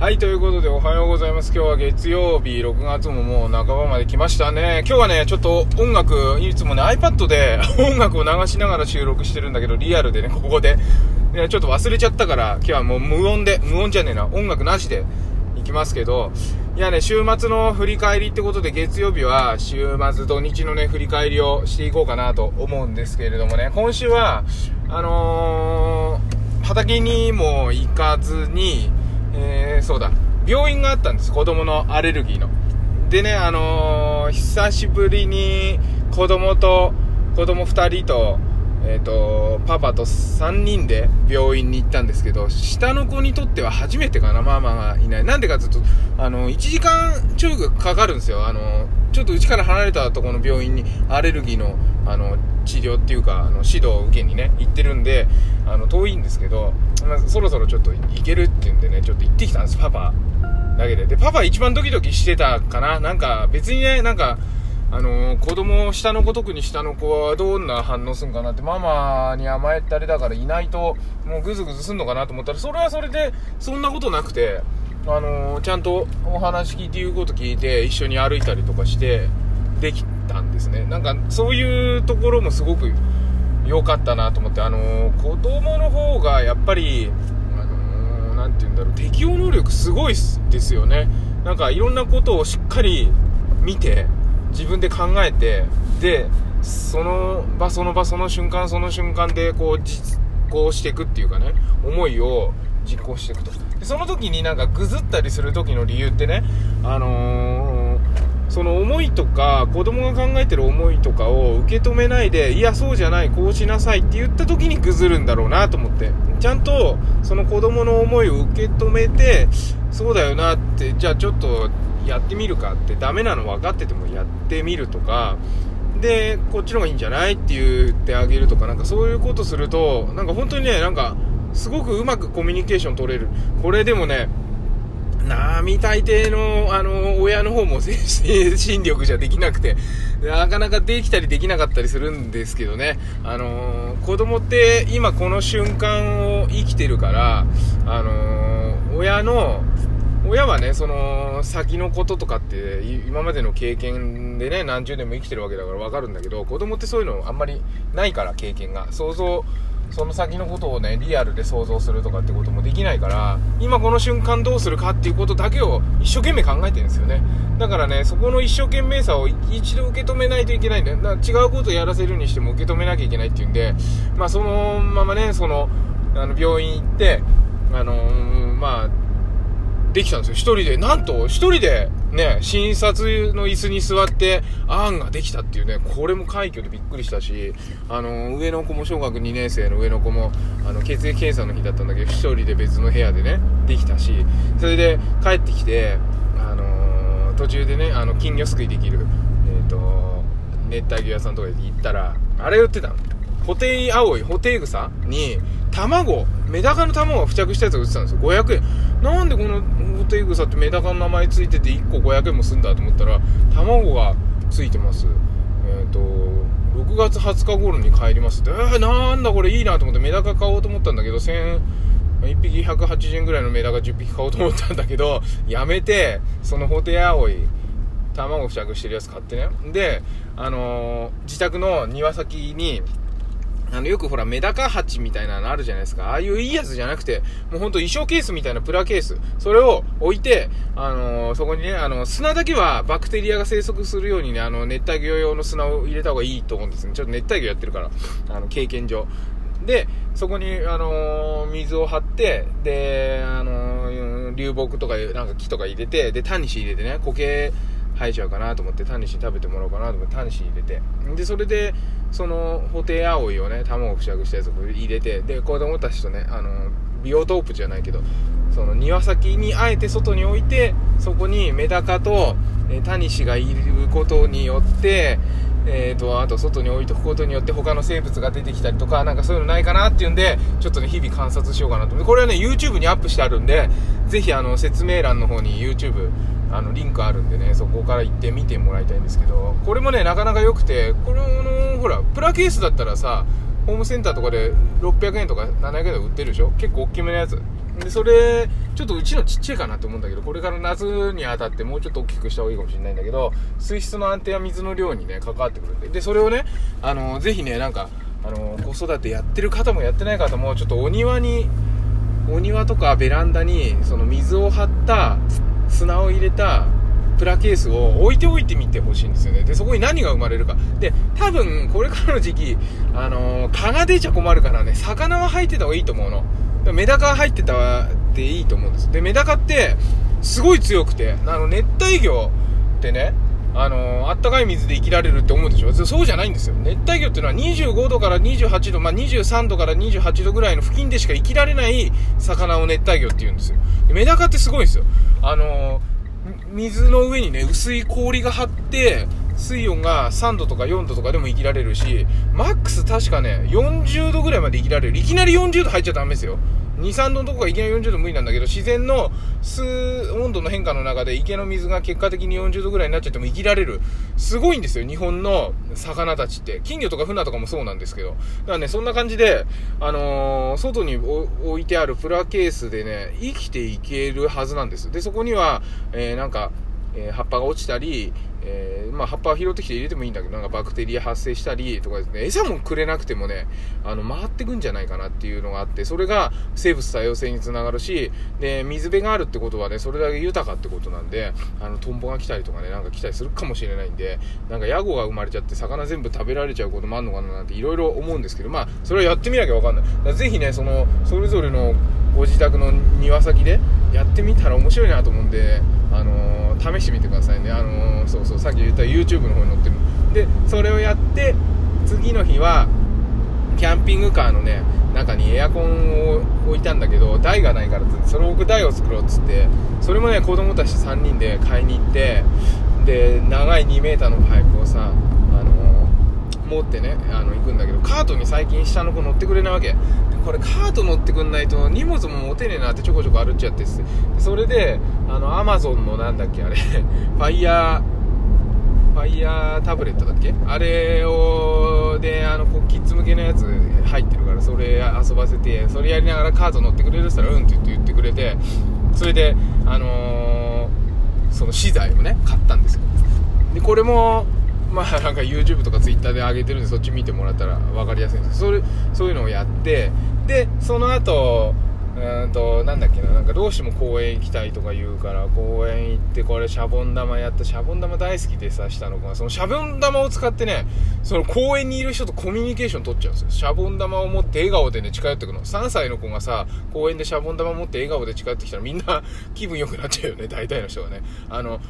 はい、ということでおはようございます。今日は月曜日、6月ももう半ばまで来ましたね。今日はね、ちょっと音楽、いつもね、iPad で 音楽を流しながら収録してるんだけど、リアルでね、ここで。ね、ちょっと忘れちゃったから、今日はもう無音で、無音じゃねえな、音楽なしで行きますけど、いやね、週末の振り返りってことで、月曜日は週末土日のね、振り返りをしていこうかなと思うんですけれどもね、今週は、あのー、畑にも行かずに、えー、そうだ、病院があったんです、子供のアレルギーの。でね、あのー、久しぶりに子供と、子供2人と、えっ、ー、と、パパと3人で病院に行ったんですけど、下の子にとっては初めてかな、ママがいない。なんでかというと、あの、1時間ちょいかかるんですよ。あの、ちょっとうちから離れたところの病院にアレルギーの、あの、治療っていうか、あの、指導を受けにね、行ってるんで、あの、遠いんですけど、まあ、そろそろちょっと行けるっていうんでね、ちょっと行ってきたんです、パパだけで。で、パパ一番ドキドキしてたかな。なんか、別にね、なんか、あのー、子供、下の子、特に下の子はどんな反応するんかなって、ママに甘えたりだからいないと、もうぐずぐずすんのかなと思ったら、それはそれで、そんなことなくて、あのー、ちゃんとお話聞いて言うこと聞いて、一緒に歩いたりとかして、できたんですね。なんか、そういうところもすごく良かったなと思って、あのー、子供の方がやっぱり、あのー、て言うんだろう、適応能力すごいですよね。なんか、いろんなことをしっかり見て、自分で考えて、で、その場その場その瞬間その瞬間でこう実行していくっていうかね、思いを実行していくと。でその時になんかぐずったりする時の理由ってね、あのー、その思いとか、子供が考えてる思いとかを受け止めないで、いや、そうじゃない、こうしなさいって言った時にぐずるんだろうなと思って。ちゃんと、その子供の思いを受け止めて、そうだよなって、じゃあちょっとやってみるかってダメなの分かっててもやってみるとか。でこっちの方がいいんじゃない？って言ってあげるとか。なんかそういうことするとなんか本当にねなんかすごくうまくコミュニケーション取れる。これでもね並大抵の、あの、親の方も精神力じゃできなくて、なかなかできたりできなかったりするんですけどね、あの子供って今この瞬間を生きてるから、あの親の親はね、その、先のこととかって、今までの経験でね、何十年も生きてるわけだからわかるんだけど、子供ってそういうのあんまりないから、経験が。想像、その先のことをね、リアルで想像するとかってこともできないから、今この瞬間どうするかっていうことだけを一生懸命考えてるんですよね。だからね、そこの一生懸命さを一度受け止めないといけないんだよ。だから違うことをやらせるにしても受け止めなきゃいけないっていうんで、まあそのままね、その、あの、病院行って、あのー、まあ、できたんですよ。一人で。なんと、一人で、ね、診察の椅子に座って、あんができたっていうね、これも快挙でびっくりしたし、あの、上の子も小学2年生の上の子も、あの、血液検査の日だったんだけど、一人で別の部屋でね、できたし、それで帰ってきて、あのー、途中でね、あの、金魚すくいできる、えっ、ー、と、熱帯魚屋さんとかで行ったら、あれ売ってたの。ホテイアオイ、ホテイグサに、卵、メダカの卵が付着したやつが売ってたんですよ。500円。なんでこのホテイグサってメダカの名前ついてて1個500円もすんだと思ったら、卵がついてます。えっ、ー、と、6月20日頃に帰りますって、えー、なんだこれいいなと思ってメダカ買おうと思ったんだけど、1000、1匹180円ぐらいのメダカ10匹買おうと思ったんだけど、やめて、そのホテイアオイ、卵付着してるやつ買ってね。で、あのー、自宅の庭先に、あの、よくほら、メダカ鉢みたいなのあるじゃないですか。ああいういいやつじゃなくて、もうほんと衣装ケースみたいなプラケース。それを置いて、あのー、そこにね、あの、砂だけはバクテリアが生息するようにね、あの、熱帯魚用の砂を入れた方がいいと思うんですね。ちょっと熱帯魚やってるから、あの、経験上。で、そこに、あのー、水を張って、で、あのー、流木とか、なんか木とか入れて、で、タニシ入れてね、苔生えちゃうかなと思って、タニシ食べてもらおうかなと思って、タニシ入れて。で、それで、その、ホテイアオイをね、卵を付着したやつを入れて、で、子供たちとね、あの、ビオトープじゃないけど、その庭先にあえて外に置いて、そこにメダカと、えタニシがいることによって、えーと、あと外に置いとくことによって他の生物が出てきたりとか、なんかそういうのないかなっていうんで、ちょっとね、日々観察しようかなと思って。これはね、YouTube にアップしてあるんで、ぜひあの、説明欄の方に YouTube、あの、リンクあるんでね、そこから行って見てもらいたいんですけど、これもね、なかなか良くて、これの、ほら、プラケースだったらさ、ホームセンターとかで600円とか700円で売ってるでしょ？結構大きめのやつ。で、それ、ちょっとうちのちっちゃいかなと思うんだけど、これから夏にあたってもうちょっと大きくした方がいいかもしれないんだけど、水質の安定や水の量にね、関わってくるんで。で、それをね、あの、ぜひね、なんか、あの、子育てやってる方もやってない方も、ちょっとお庭に、お庭とかベランダに、その水を張った砂を入れたプラケースを置いておいてみてほしいんですよね。で、そこに何が生まれるか。で、多分、これからの時期、あのー、蚊が出ちゃ困るからね、魚は入ってた方がいいと思うの。メダカ入ってたでいいと思うんです。で、メダカって、すごい強くて、あの、熱帯魚ってね、あのー、あったかい水で生きられるって思うでしょ？そうじゃないんですよ。熱帯魚っていうのは25度から28度、まあ、23度から28度ぐらいの付近でしか生きられない魚を熱帯魚って言うんですよ。メダカってすごいんですよ。あのー水の上にね、薄い氷が張って、水温が3度とか4度とかでも生きられるし、マックス確かね、40度ぐらいまで生きられる。いきなり40度入っちゃダメですよ。2、3度のとこがいきなり40度無理なんだけど、自然の数、温度の変化の中で池の水が結果的に40度ぐらいになっちゃっても生きられる。すごいんですよ、日本の魚たちって。金魚とか船とかもそうなんですけど。だからね、そんな感じで、あのー、外に置いてあるプラケースでね、生きていけるはずなんです。で、そこには、えー、なんか、え、葉っぱが落ちたり、えー、まあ、葉っぱを拾ってきて入れてもいいんだけど、なんかバクテリア発生したりとかですね、餌もくれなくてもね、あの、回ってくんじゃないかなっていうのがあって、それが生物多様性につながるし、で、水辺があるってことはね、それだけ豊かってことなんで、あの、トンボが来たりとかね、なんか来たりするかもしれないんで、なんかヤゴが生まれちゃって魚全部食べられちゃうこともあるのかななんていろいろ思うんですけど、まあ、それはやってみなきゃわかんない。ぜひね、その、それぞれのご自宅の庭先でやってみたら面白いなと思うんで、あのー、試してみてくださいね。あのー、そうそう、さっき言った YouTube の方に載ってる。で、それをやって、次の日は、キャンピングカーのね、中にエアコンを置いたんだけど、台がないからって、それを置く台を作ろうっつって、それもね、子供たち3人で買いに行って、で、長い 2m のパイプをさ、あの、持ってね、あの、行くんだけど、カートに最近下の子乗ってくれないわけ。これカート乗ってくんないと荷物も持てねえなってちょこちょこ歩っちゃってす。それであのアマゾンのなんだっけあれ。ファイヤーファイヤータブレットだっけ？あれをであのキッズ向けのやつ入ってるからそれ遊ばせてそれやりながらカート乗ってくれるっつったらうんって言って言ってくれてそれであのー、その資材をね買ったんですよ。でこれも まあなんか YouTube とか Twitter で上げてるんでそっち見てもらったら分かりやすいんですけどそれそういうのをやってでその後うんとなんだっけななんかどうしても公園行きたいとか言うから公園行ってこれシャボン玉やったシャボン玉大好きでさ下のがそのシャボン玉を使ってねその公園にいる人とコミュニケーション取っちゃうんですよ。シャボン玉を持って笑顔でね近寄ってくの。3歳の子がさ公園でシャボン玉持って笑顔で近寄ってきたらみんな気分良くなっちゃうよね大体の人がね。あの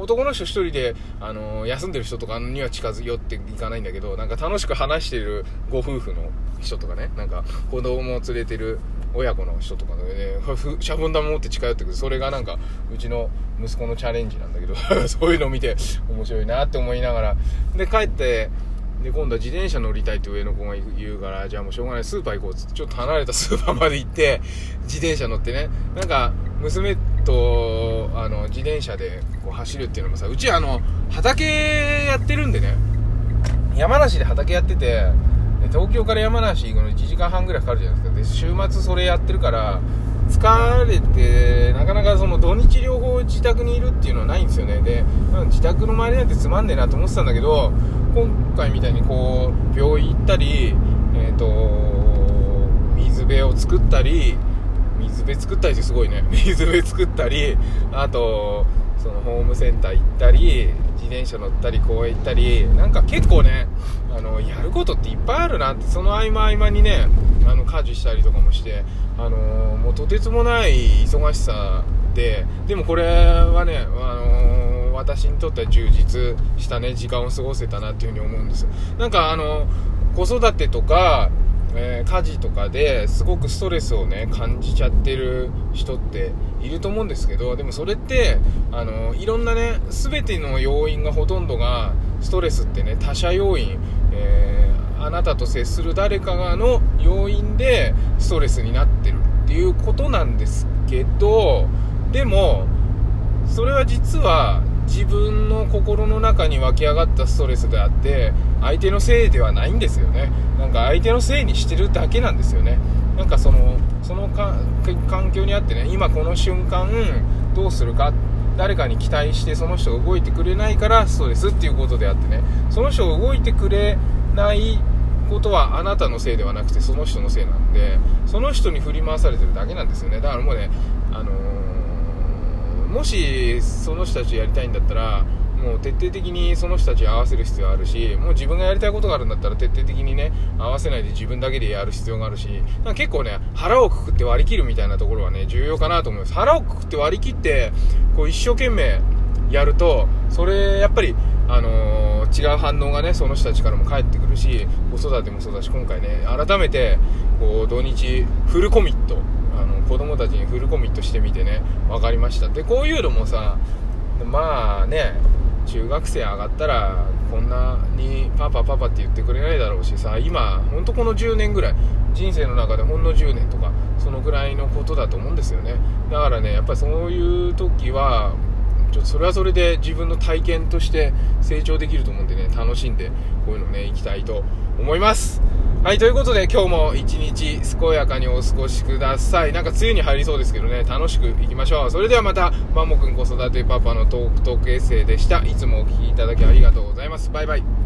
男の人1人で、あの休んでる人とかには近づ寄っていかないんだけどなんか楽しく話してるご夫婦の人とかねなんか子供を連れてる親子の人とかでねシャボン玉持って近寄ってくる。それがなんかうちの息子のチャレンジなんだけど そういうのを見て面白いなって思いながら。で帰ってで今度は自転車乗りたいって上の子が言うからじゃあもうしょうがないスーパー行こうっつってちょっと離れたスーパーまで行って自転車乗ってね。なんか娘とあの自転車でこう走るっていうのもさうちあの畑やってるんでね。山梨で畑やってて東京から山梨行くの1時間半ぐらいかかるじゃないですか。で週末それやってるから疲れてなかなかその土日両方自宅にいるっていうのはないんですよね。で自宅の周りなんてつまんねえなと思ってたんだけど今回みたいにこう病院行ったりえっ、ー、と水辺を作ったり水辺作ったりってすごいね。水辺作ったりあとそのホームセンター行ったり自転車乗ったり公園行ったりなんか結構ねあのやることっていっぱいあるなってその合間合間にねあの家事したりとかもしてあのもうとてつもない忙しさででもこれはね、あの私にとっては充実したね時間を過ごせたなっていうふうに思うんです。なんかあの子育てとかえー、家事とかですごくストレスをね感じちゃってる人っていると思うんですけどでもそれってあのいろんなね全ての要因がほとんどがストレスってね他者要因、えー、あなたと接する誰かがの要因でストレスになってるっていうことなんですけどでもそれは実は自分の心の中に湧き上がったストレスであって相手のせいではないんですよね。なんか相手のせいにしてるだけなんですよね。なんかそのその環境にあってね今この瞬間どうするか誰かに期待してその人が動いてくれないからストレスっていうことであってね。その人が動いてくれないことはあなたのせいではなくてその人のせいなんでその人に振り回されてるだけなんですよね。だからもうね、あの、もしその人たちやりたいんだったらもう徹底的にその人たち合わせる必要あるしもう自分がやりたいことがあるんだったら徹底的にね合わせないで自分だけでやる必要があるし結構ね腹をくくって割り切るみたいなところはね重要かなと思います。腹をくくって割り切ってこう一生懸命やるとそれやっぱりあのー、違う反応がねその人たちからも返ってくるし子育てもそうだし今回ね改めてこう土日フルコミット子供たちにフルコミットしてみてね。分かりました。でこういうのもさまあね中学生上がったらこんなにパパパパって言ってくれないだろうしさ今ほんとこの10年ぐらい人生の中でほんの10年とかそのぐらいのことだと思うんですよね。だからねやっぱそういう時はちょっとそれはそれで自分の体験として成長できると思うんでね楽しんでこういうのね行きたいと思います。はい、ということで今日も一日健やかにお過ごしください。なんか梅雨に入りそうですけどね、楽しくいきましょう。それではまた、マモくん子育てパパのトークトークエッセイでした。いつもお聴きいただきありがとうございます。バイバイ。